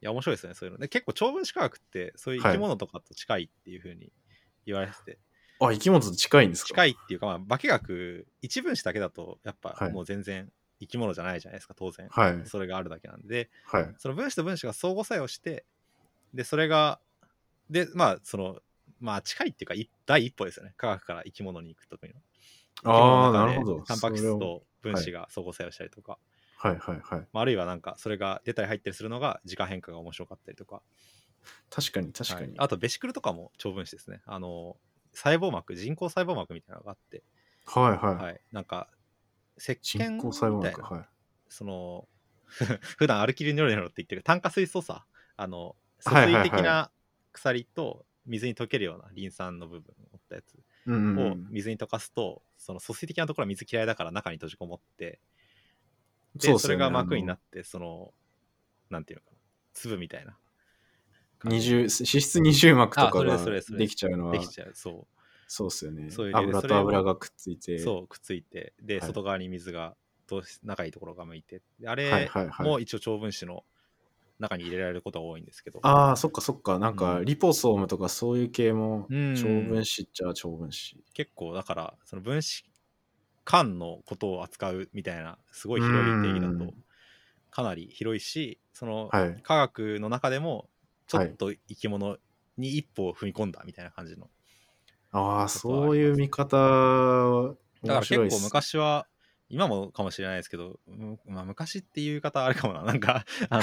や、面白いですね、そういうの。で、結構長分子科学って、そういう生き物とかと近いっていうふうに言われてて、あ、生き物と近いんですか？近いっていうか、まあ、化学、一分子だけだと、やっぱはいもう全然生き物じゃないじゃないですか、当然。はい。それがあるだけなんで、はい。その分子と分子が相互作用して、で、それが、で、まあ、その、まあ、近いっていうか、い第一歩ですよね。科学から生き物に行くときの。ああ、なるほど。タンパク質と分子が相互作用したりとか、はいはいはい。まあ、あるいはなんか、それが出たり入ったりするのが、時間変化が面白かったりとか。確かに確かに。はいあと、ベシクルとかも超分子ですね。あの、細胞膜、人工細胞膜みたいなのがあって、はいはい。はい。なんか、石鹸人工細胞みたい膜。な、はい。その、普段アルキルニョロニョロって言ってる炭化水素さ、あの、疎はいはいはい水的な鎖と水に溶けるようなリン酸の部分を持ったやつうんうんうをん。水に溶かすと、その疎水的なところは水嫌いだから中に閉じこもって、でねそれが膜になあって、その、なんていうのかな、粒みたいな。の二重脂質二重膜とかができちゃうのは。できちゃう。そそうっすよね。そう油と油がくっついて。う。そう、くっついて、で、はい。外側に水が、ど仲いいところが向いて、であはいれも一応長分子の中に入れられることが多いんですけど、ああそっかそっか。なんうん。かリポソームとかそういう系もうん。長分子っちゃ長分子結構だからその分子間のことを扱うみたいなすごい広い定義だとうん。かなり広いしそのはい。科学の中でもちょっと生き物に一歩踏み込んだみたいな感じの。ああそういう見方はだから結構昔は今もかもしれないですけど、うんまあ、昔っていう言い方あるかもな なんかあの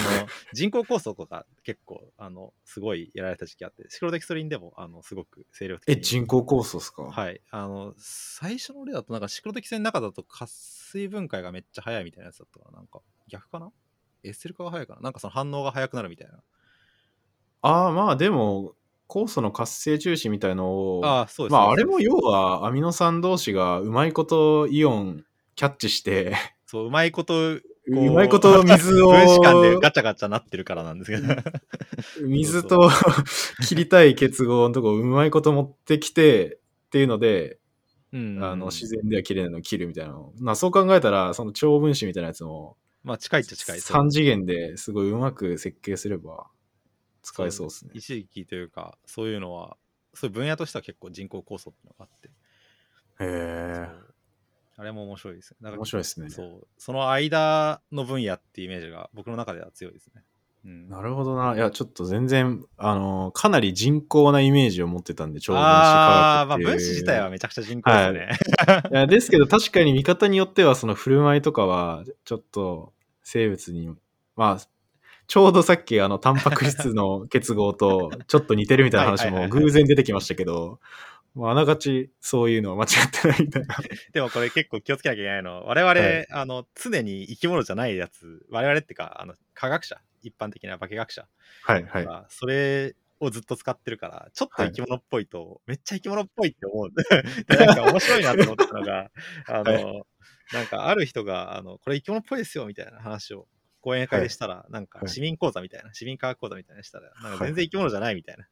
人工酵素とか結構あのすごいやられた時期あってシクロデキストリンでもあのすごく精力的えに人工酵素っすか？はい。あの、最初の例だと、なんかシクロデキセの中だと活性分解がめっちゃ早いみたいなやつだったかな。なんか、逆かな？エステル化が早いかな？なんかその反応が早くなるみたいな。ああまあでも酵素の活性中心みたいのをああ、そうです。まああれも要はアミノ酸同士がうまいことイオンキャッチしてそう、うまいこと、うまいこと 水を分子間でガチャガチャなってるからなんですけど。水と切りたい結合のとこうまいこと持ってきてっていうので、うん。あの自然では切れないのを切るみたいなのまあそう考えたらその超分子みたいなやつもまあ、近いっちゃ近い。そう3次元ですごいうまく設計すれば使えそうですね。一時期というか、そういうのは、そういう分野としては結構人工酵素っていうのがあって。へえあれも面白いですね。だから面白いですね。そう。その間の分野っていうイメージが僕の中では強いですね。うん、なるほどな。いや、ちょっと全然、あの、かなり人工なイメージを持ってたんで、超分子ああ、まあ科学っていう。分子自体はめちゃくちゃ人工ですよね。いやですけど、確かに見方によっては、その振る舞いとかは、ちょっと生物に、まあ、ちょうどさっき、あの、タンパク質の結合とちょっと似てるみたいな話もはいはいはいはい偶然出てきましたけど、まあ、あながちそういうのは間違ってないみたいな。でもこれ結構気をつけなきゃいけないの。は、我々、はい。あの、常に生き物じゃないやつ、我々ってか、あの、科学者、一般的な化学者。はい、はい。が、それをずっと使ってるから、ちょっと生き物っぽいと、めっちゃ生き物っぽいって思う。でなんか面白いなと思ったのが、あの、はなんかある人が、あの、これ生き物っぽいですよ、みたいな話を、講演会でしたら、なんかはい。市民講座みたいな、市民科学講座みたいなのしたら、なんかはい。全然生き物じゃないみたいな。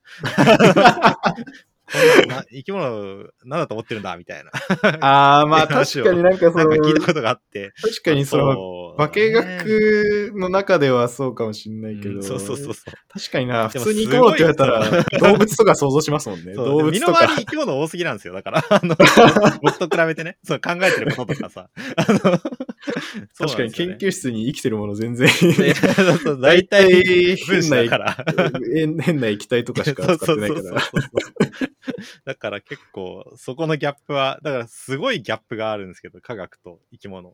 生き物なんだと思ってるんだみたいな。ああ、まあ確かになんかそのなんか、聞いたことがあって。確かにその、う。化学の中ではそうかもしんないけど、うんそうそうそうそう。確かにな、普通に生き物って言われたすら、動物とか想像しますもんね。動物とか。身の回り。に生き物多すぎなんですよだから。あの僕と比べてね。そう考えてることとかさ。確かに研究室に生きてるもの全然、大体変な変な液体とかしか使ってないから。だから結構そこのギャップはだからすごいギャップがあるんですけど科学と生き物。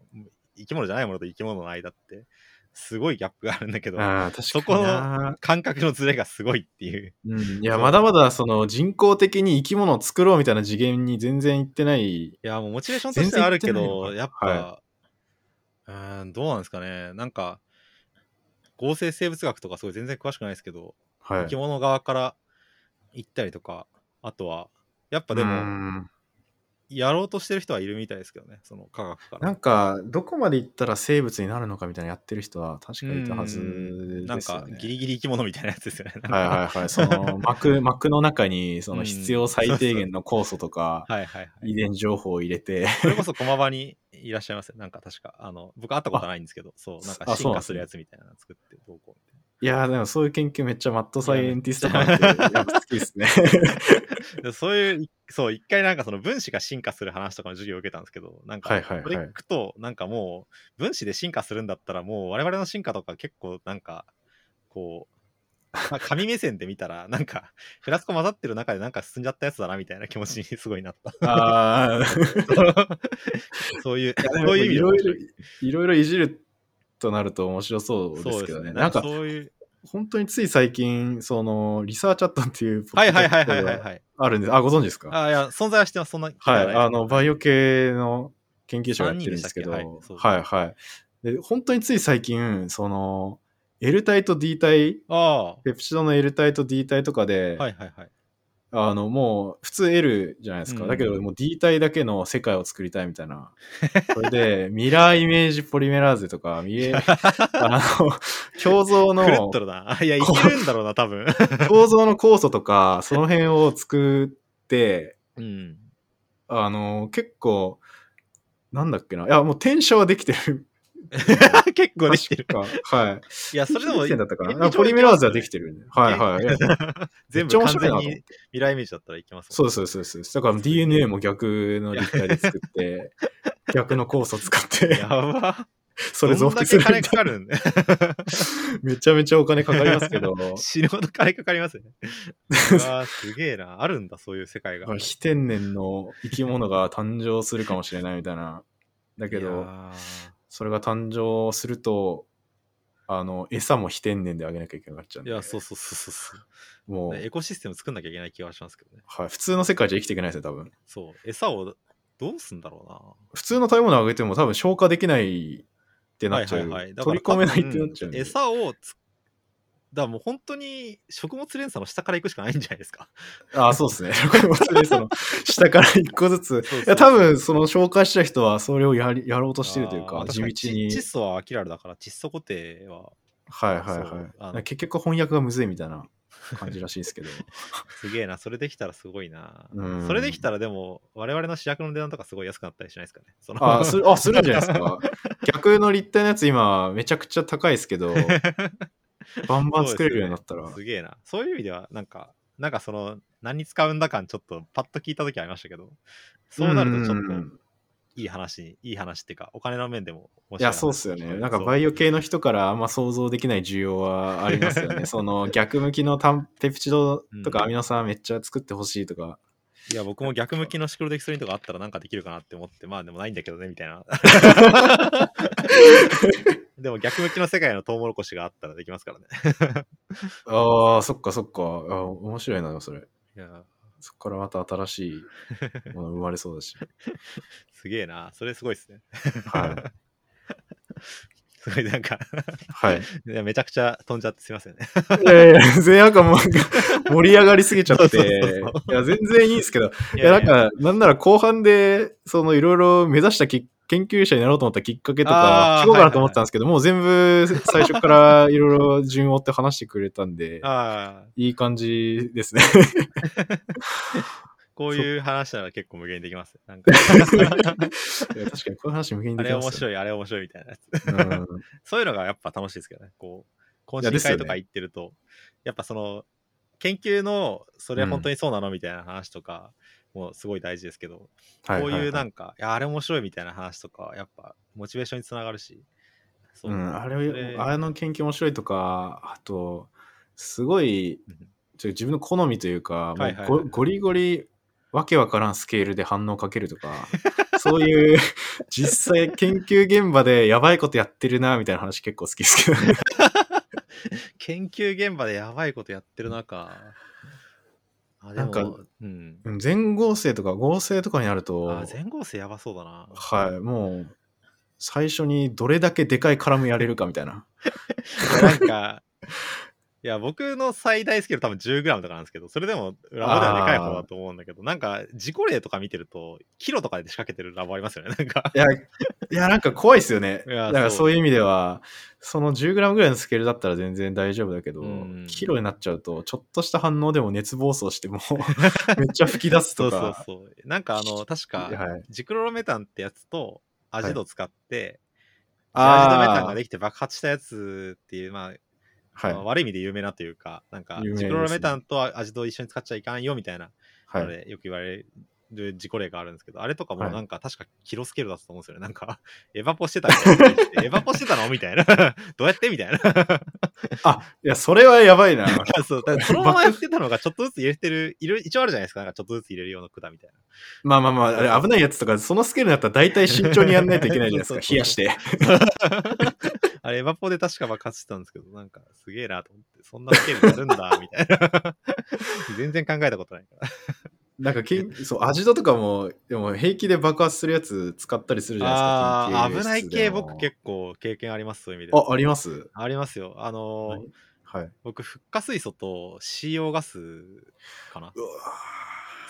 生き物じゃないものと生き物の間って。すごいギャップがあるんだけどああ、確そこかにな。の。感覚のズレがすごいっていう。うん、いや、まだまだその人工的に生き物を作ろうみたいな次元に全然いってない。いやもうモチベーションとしてはあるけどやっぱ、うーんどうなんですかね。なんか合成生物学とかすごい全然詳しくないですけど、はい。生き物側から行ったりとかあとはやっぱでうもんやろうとしてる人はいるみたいですけどねその科学からなんか、どこまで行ったら生物になるのかみたいなやってる人は確かいたはずですよね。なんかギリギリ生き物みたいなやつですよね。はいはいはい。その膜、膜の中にその必要最低限の酵素とか。遺伝情報を入れて、それこそ駒場にいらっしゃいますよ。なんか確か、あの、僕会ったことないんですけど、そう、なんか進化するやつみたいなの作ってどうこうみたいな。いやーでもそういう研究めっちゃマッドサイエンティスト感あって、やっぱ好きですね。でそういう、そう、一回なんかその分子が進化する話とかの授業を受けたんですけど、なんか、これ聞くと、なんかもう、分子で進化するんだったら、もう我々の進化とか結構なんか、こう、まあ、紙目線で見たら、なんか、フラスコ混ざってる中でなんか進んじゃったやつだなみたいな気持ちにすごいなった。ああ、そういう、いそういう意味で面白ろいろいろいろいじるとなると面白そうですけどね。なんかそういう、本当につい最近、そのリサーチャットっていうポはいはいはいッドキャス。あるんです。あ、ご存知ですか？あ、いや、存在はしてます、そんな。はい。あの、バイオ系の研究者がやってるんですけど、け？ははいいはい。で、本当につい最近、その、L 体と D 体、あペプチドの L 体と D 体とかで、あ、はいはいはい。あの、もう、普通 L じゃないですか。うんだけど、もう D 体だけの世界を作りたいみたいな。それで、ミラーイメージポリメラーゼとか、見え、あの、共造の狂るな。いや、いけるんだろうな、多分。共造の酵素とか、その辺を作って、うん。あの、結構、なんだっけな。いや、もう転写はできてる。結構できてる。はい。いや、それでも、点だったか現な。状ポリメラーゼはできてるんで。はいはい。全部完全に未来イメージだったらいけますそうそうそうです。だから DNA も逆の立体で作って、逆の酵素使って、やば。それ増幅すける。金かかるんめちゃめちゃお金かかりますけど、死ぬほど金かかりますよね。うわーすげえな。あるんだ、そういう世界が。非天然の生き物が誕生するかもしれないみたいな。だけど、ーそれが誕生すると、あの、餌も非天然であげなきゃいけなくなっちゃうんで。いや、そうそうそうそうそう。もう、エコシステム作んなきゃいけない気はしますけどね。はい、普通の世界じゃ生きていけないですよ、多分。そう。餌をどうすんだろ普通の食べ物あげても多分消化できないってうな。なっちゃう。はいはいはい。だ取り込めないってなっちゃうんうんで。餌をつ、だからもう本当に食物連鎖の下から行くしかないんじゃないですか。ああ、そうですね。これもその下から一個ずつ。いや、多分その紹介した人はそれをやりやろうとしてるというか、地道に。窒素はアキラルだから、窒素固定ははいはいはい。結局翻訳がむずいみたいな感じらしいですけど。すげえな。それできたらすごいなうん。それできたらでも、我々の主役の値段とかすごい安くなったりしないですかね。そのあするあ、するんじゃないですか。逆の立体のやつ今めちゃくちゃ高いですけど、バンバン作れるようになったら。すげえな。そういう意味では、なんか、なんかその、何に使うんだ感ちょっとパッと聞いた時ありましたけど、そうなるとちょっとんいい話に、いい話っていうか、お金の面でも面いや、そうっすよね。なんかイバイオ系の人からあんま想像できない需要はありますよね。その逆向きのタンペプチドとかアミノ酸めっちゃ作ってほしいとか。いや、僕も逆向きのシクロデキストリンとかあったらなんかできるかなって思って、まあでもないんだけどね、みたいな。でも逆向きの世界のトウモロコシがあったらできますからね。ああ、そっかそっか。あ面白いな、それ。いや、そこからまた新しいもの生まれそうだし。すげえな。それすごいっすね。はい。すごいなんかはい。いや、めちゃくちゃ飛んじゃってすいませんね。いやいや、全然なんかもう盛り上がりすぎちゃって。いや、全然いいんですけど。いいや、なんか、なんなら後半で、そのいろいろ目指したき研究者になろうと思ったきっかけとか聞こうかなと思ったんですけど、もう全部最初からいろいろ順を追って話してくれたんで、いい感じですね。こういう話なら結構無限にできます。なんか。いや確かに。こういう話無限にあできますよ、れ面白い、あれ面白いみたいなやつ。う んそういうのがやっぱ楽しいですけどね。こう、懇親会とか行ってると、やっぱその、研究の、それ本当にそうなのみたいな話とか、もすごい大事ですけど、こういうなんか、いや、あれ面白いみたいな話とかは、やっぱ、モチベーションにつながるし、そう。うん、あそれ、れあれの研究面白いとか、あと、すごいうん、ちょ自分の好みというか、もうはいはいはいゴゴリゴリ、わけわからんスケールで反応かけるとか、そういう、実際研究現場でやばいことやってるな、みたいな話結構好きですけどね。研究現場でやばいことやってる中、あ、なんかうん。うん全合成とか合成とかになるとあ、、全合成やばそうだな。はい、もう、最初にどれだけでかいカラムやれるかみたいな。なんか、いや、僕の最大スケール多分 10g とかなんですけど、それでもラボではでかい方だと思うんだけど、なんか、自己例とか見てると、キロとかで仕掛けてるラボありますよね。なんか、いや、いや、なんか怖いですよね。だからそうそういう意味では、その 10g ぐらいのスケールだったら全然大丈夫だけど、うんキロになっちゃうと、ちょっとした反応でも熱暴走しても めっちゃ吹き出すそうそうとか。そう。なんかあの、確か、はい、ジクロロメタンってやつとアジド使って、あーアジドメタンができて爆発したやつっていう、まあ、はいまあ。悪い意味で有名なというか、なんか、ジクロロメタンとアジトを一緒に使っちゃいかんよみたいな、はいあ。れよく言われる事故例があるんですけど、あれとかもはいなんか確かキロスケールだったと思うんですよね。なんか、エヴァポしてたみたいな。エヴァポしてたのみたいな。どうやってみたいな。あ、いや、それはやばいな。そう、そのままやってたのがちょっとずつ入れてる、いる一応あるじゃないですか。なんかちょっとずつ入れるような管みたいな。まあまあまあ、あれ危ないやつとか、そのスケールだったら大体慎重にやんないといけないじゃないですか。冷やして。あれ、エヴァポで確か爆発してたんですけど、なんかすげえなと思って、そんなスケールやるんだ、みたいな。全然考えたことないから。なんかけん、そう、アジトとかも、でも平気で爆発するやつ使ったりするじゃないですか。危ない系僕結構経験あります、そういう意味で。あ、ありますありますよ。あのーはいはい。僕、フッ化水素と CO ガスかな。うわ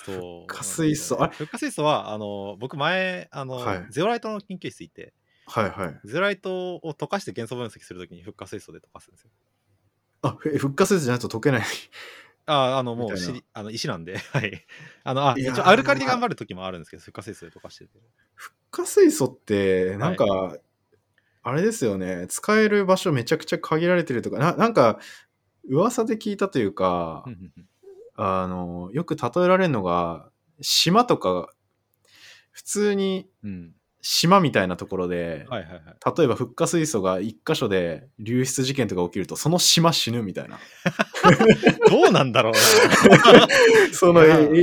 そう。フッ化水素あれフッ化水素は、あのー僕前、あのーはいゼオライトの研究室行って、はいはい。ゼオライトを溶かして元素分析するときにフッ化水素で溶かすんですよ。あ、え復活じゃないと溶けない。ああの、もうあの石なんで、はい。あの、あ、一応アルカリで頑張るときもあるんですけど、フッ化水素で溶かしてて。復活水素って、なんか、あれですよね、使える場所めちゃくちゃ限られてるとか、ななんか、噂で聞いたというか、あの、よく例えられるのが、島とか、普通にうん。島みたいなところで、はいはいはい。例えばフッ化水素が一箇所で流出事件とか起きると、その島死ぬみたいな。どうなんだろうな。その、いやえ、え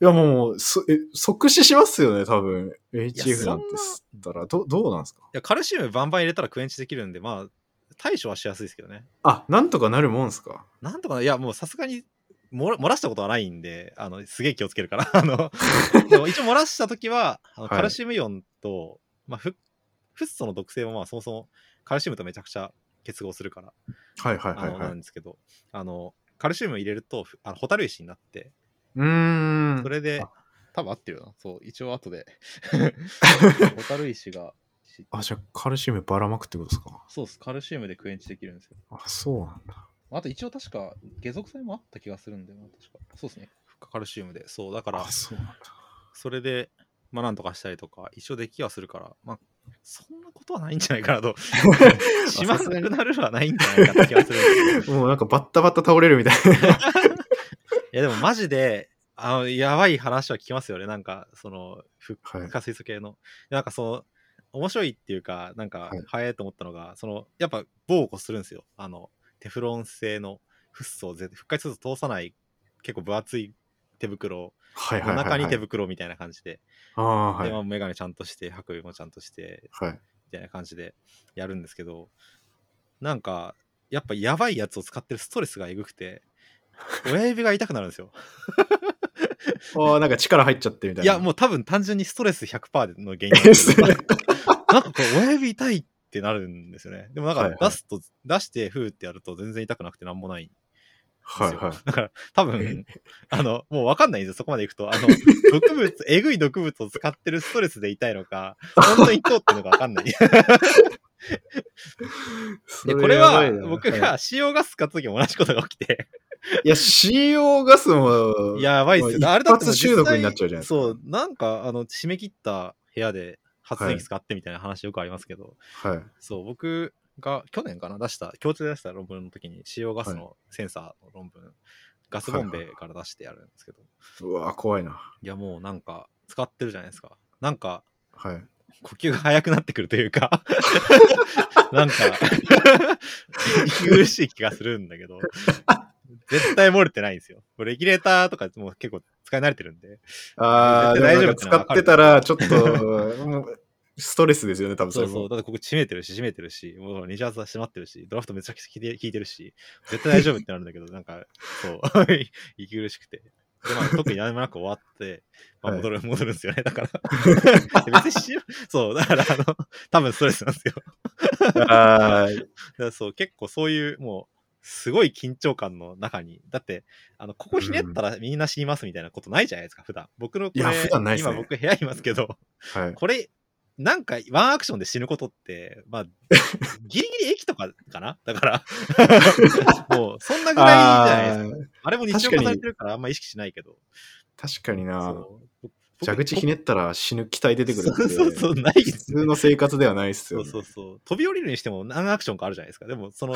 いやもう、そえ即死しますよね、多分。HF ななんて吸ったら。どどうなんですか？いや、カルシウムバンバン入れたらクエンチできるんで、まあ、対処はしやすいですけどね。あ、なんとかなるもんですか？なんとかな、いや、もうさすがに漏ら漏らしたことはないんで、あの、すげえ気をつけるから。あの、一応漏らしたときは、あのはいカルシウムイオンと、まあフッ、フッ素の毒性もまあそもそもカルシウムとめちゃくちゃ結合するから、はいはいはいはないん。ですけど、あの、カルシウム入れると、ふあのホタル石になって、うーん。それであ、多分合ってるよな。そう、一応後で。ホタル石が、しあ、じゃあカルシウムばらまくってことですか？そうっす、カルシウムでクエンチできるんですよ。あ、そうなんだ。あと一応確か、下属性もあった気がするんでな、確か。そうですね。カルシウムで。そう、だからあ、、そ。それで、まあなんとかしたりとか、一応できはするから、まあ、そんなことはないんじゃないかなと。しまなくなるはないんじゃないかって気がする。もうなんかバッタバッタ倒れるみたいな。いやでもマジで、あの、やばい話は聞きますよね。なんか、その、フはいッ化水素系の。なんかその、面白いっていうか、なんかはい、早いと思ったのが、その、やっぱ、防護するんですよ。あの、テフロン製のフッ素を絶フッ化水素通さない、結構分厚い手袋。の中に手袋みたいな感じで、ああ、はいで、。まあ、メガネちゃんとして、白衣もちゃんとして、はい。みたいな感じでやるんですけど、なんか、やっぱやばいやつを使ってるストレスがえぐくて、親指が痛くなるんですよ。ああ、なんか力入っちゃってみたいな。いや、もう多分単純にストレス100%の原因なんですなんかこう、親指痛いってなるんですよね。でもなんはいはいか出すと、出してフーってやると全然痛くなくてなんもない。はいはい。だから多分、あの、もうわかんないんですよ、そこまでいくと。あの、毒物、えぐい毒物を使ってるストレスで痛いのか、本当に痛ってるのかわかんない。で、これは僕はいが CO ガス使った時も同じことが起きて、いや、CO ガスも、やばいっすよ。まああれだって中毒になっちゃうじゃないですかそう、なんか、あの、締め切った部屋で発電機使ってみたいな話よくありますけど、はい。そう、僕が去年かな、出した、共通で出した論文の時に CO ガスのセンサーの論文、ガスボンベから出してやるんですけど、うわ、怖いな。いや、もうなんか、使ってるじゃないですか。なんか、はい。呼吸が速くなってくるというか、なんか、息苦しい気がするんだけど、絶対漏れてないんですよ。レギュレーターとかもう結構使い慣れてるんで。ああ、大丈夫使ってたら、ちょっと、ストレスですよね、多分そ。そうそう。だってここ閉めてるし、閉めてるし、もう二重は閉まってるし、ドラフトめちゃくちゃ効いて効いてるし、絶対大丈夫ってなるんだけど、なんか、そう、息苦しくて。で、まあ、特に何もなく終わって、まあ、はい戻る、戻るんですよね。だから。別にしよそう、だから、あの、多分ストレスなんですよ。あーだからそう、結構そういう、もう、すごい緊張感の中に、だって、あの、ここひねったらみんな死にますみたいなことないじゃないですか、普段。僕のこれ、いや普段ないっすね今僕部屋いますけど、はい。これ、なんか、ワンアクションで死ぬことって、まあ、ギリギリ駅とかかな？だから、もう、そんなぐらいじゃないですか。あれも日常化されてるからあんま意識しないけど、確かにな。蛇口ひねったら死ぬ機体出てくるそうそうそう、ないで普すよ通の生活ではないっすよ、ね。そうそうそう。飛び降りるにしても何アクションかあるじゃないですか。でも、その、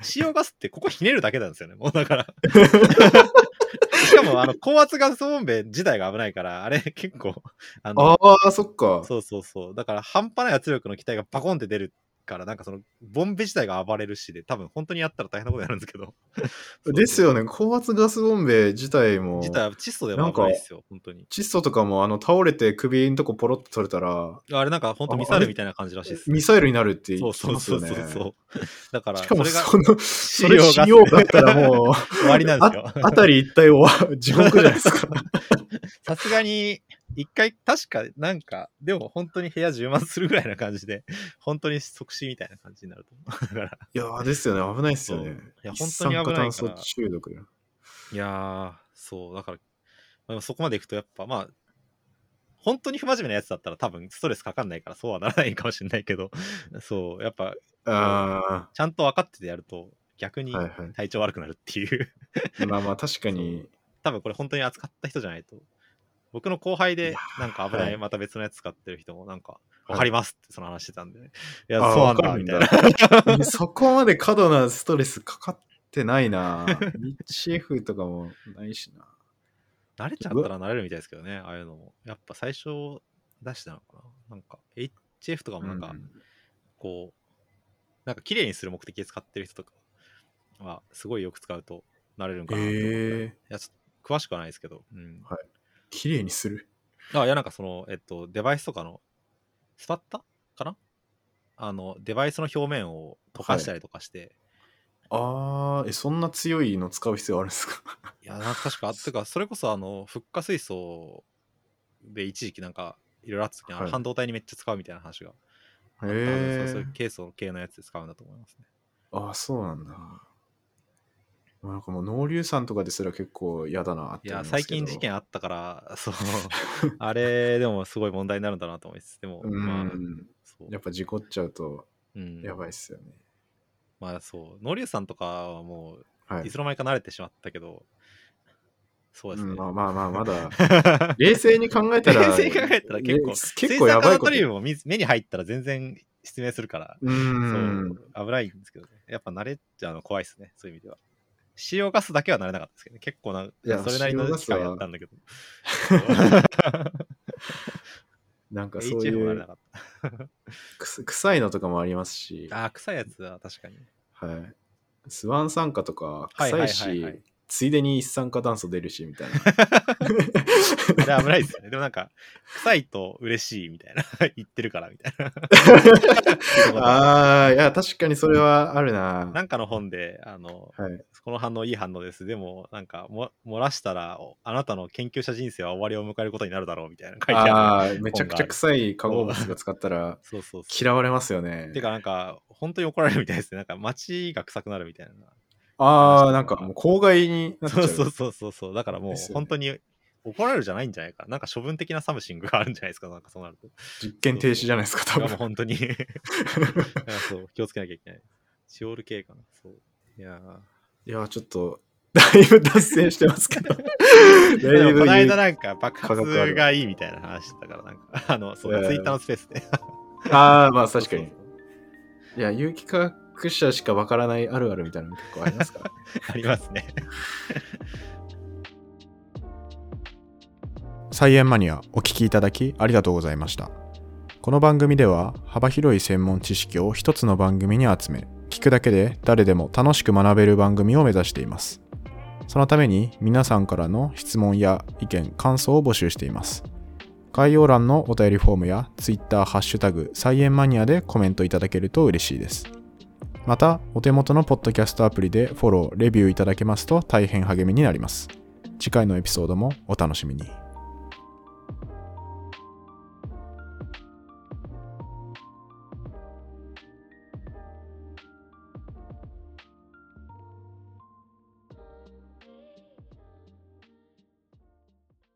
使用ガスってここひねるだけなんですよね。もうだから。しかも、あの、高圧ガスボンベ自体が危ないから、あれ結構、あの、ああ、そっか。そうそうそう。だから、半端ない圧力の機体がバコンって出るから、なんかその、ボンベ自体が暴れるしで、多分本当にやったら大変なことになるんですけど。ですよね。高圧ガスボンベ自体も、自体は窒素でも危ないですよ、本当に。窒素とかもあの倒れて首のとこポロッと取れたら、あれなんか本当ミサイルみたいな感じらしいです。ミサイルになるって言そういそうそうそうますよね。そう。だから、しかもその、それ使使用があったらもう、終わりなんですよ。あたり一体は地獄じゃないですか。さすがに、一回、確か、なんか、でも本当に部屋充満するぐらいな感じで、本当に即死みたいな感じになると思う。だから、いやーですよね。危ないですよね。いや本当に危ないから一酸化炭素中毒よ。いやー、そう、だから、まあそこまでいくとやっぱ、まあ、本当に不真面目なやつだったら多分ストレスかかんないからそうはならないかもしれないけど、そう、やっぱ、あちゃんと分かっててやると、逆に体調悪くなるっていう。い。まあまあ確かに、多分これ本当に扱った人じゃないと。僕の後輩でなんか危ない、はいまた別のやつ使ってる人も、なんか、はいわかりますってその話してたんで、いや、そうなんだ、みたいな。そこまで過度なストレスかかってないな HF とかもないしな。慣れちゃったら慣れるみたいですけどね、ああいうのも。やっぱ最初出したのかななんか、HF とかもなんか、うんこう、なんか綺麗にする目的で使ってる人とかは、すごいよく使うと慣れるんかなと思って。へえいや、ちょっと詳しくはないですけど。うん。綺麗にする。あ、いや、なんかその、えっと、デバイスとかの、スパッタ？かな？あの、デバイスの表面を溶かしたりとかして、あー、え、そんな強いの使う必要あるんですか？い、や、なんか確か、てか、それこそあの、フッ化水素で一時期なんか、いろいろあった時に、はい半導体にめっちゃ使うみたいな話がへそうそういうえ。ケースの系のやつで使うんだと思いますね。あー、そうなんだ。なんかもう農硫酸とかですら結構嫌だなって思いますけど最近事件あったから、そう、あれでもすごい問題になるんだなと思います。でも、うまあ、やっぱ事故っちゃうとうん、やばいっすよね。まあそう、農硫酸とかはもう、はいいつ。の間にか慣れてしまったけど、そうですね。うんまあまあまあ、まだ、冷静に考えたら、冷静に考えたら結構、ね結構やばいことトリ。ウムも水目に入ったら全然失明するから、う。そうん危ないんですけどね。やっぱ慣れちゃうの怖いですね、そういう意味では。使用ガスだけは慣れなかったですけどね。結構な、やそれなりの期間やったんだけど。なんかそういう臭いのとかもありますし、あー、臭いやつは確かに。はい。スワン酸化とかはいはい臭はいいはいし、ついでに一酸化炭素出るしみたいな。あれ危ないですよね。でもなんか、臭いと嬉しいみたいな。言ってるからみたいな。ああ、いや、確かにそれはあるな。なんかの本で、あの、はい、この反応いい反応です。でも、なんかも、漏らしたら、おあなたの研究者人生は終わりを迎えることになるだろうみたいな書いてある。ああ、めちゃくちゃ臭い化合物が使ったらそうそうそう。嫌われますよねて。か、なんか、本当に怒られるみたいですね。なんか、街が臭くなるみたいな。ああ、なんかもう公害になっちゃ。そううそうそうそうそう。だからもう本当に怒られるじゃないんじゃないかな。なんか処分的な something があるんじゃないですか。なんかそうなると。い実験停止じゃないですか、多分。やもう本当に。そう、気をつけなきゃいけない。チオール系かな。そう。いやいや、ちょっと、だいぶ脱線してますけど。いぶこの間なんか爆発がいいみたいな話してたから、なんか、あの、そう、ツイッターのスペースで。ああ、まあ確かにいや、有機化学者しかわからないあるあるみたいなの結構ありますか ありますね。菜園マニアお聞きいただきありがとうございました。この番組では幅広い専門知識を一つの番組に集め聞くだけで誰でも楽しく学べる番組を目指しています。そのために皆さんからの質問や意見感想を募集しています。概要欄のお便りフォームや Twitter ハッシュタグ菜園マニアでコメントいただけると嬉しいですまたお手元のポッドキャストアプリでフォローレビューいただけますと大変励みになります。次回のエピソードもお楽しみに。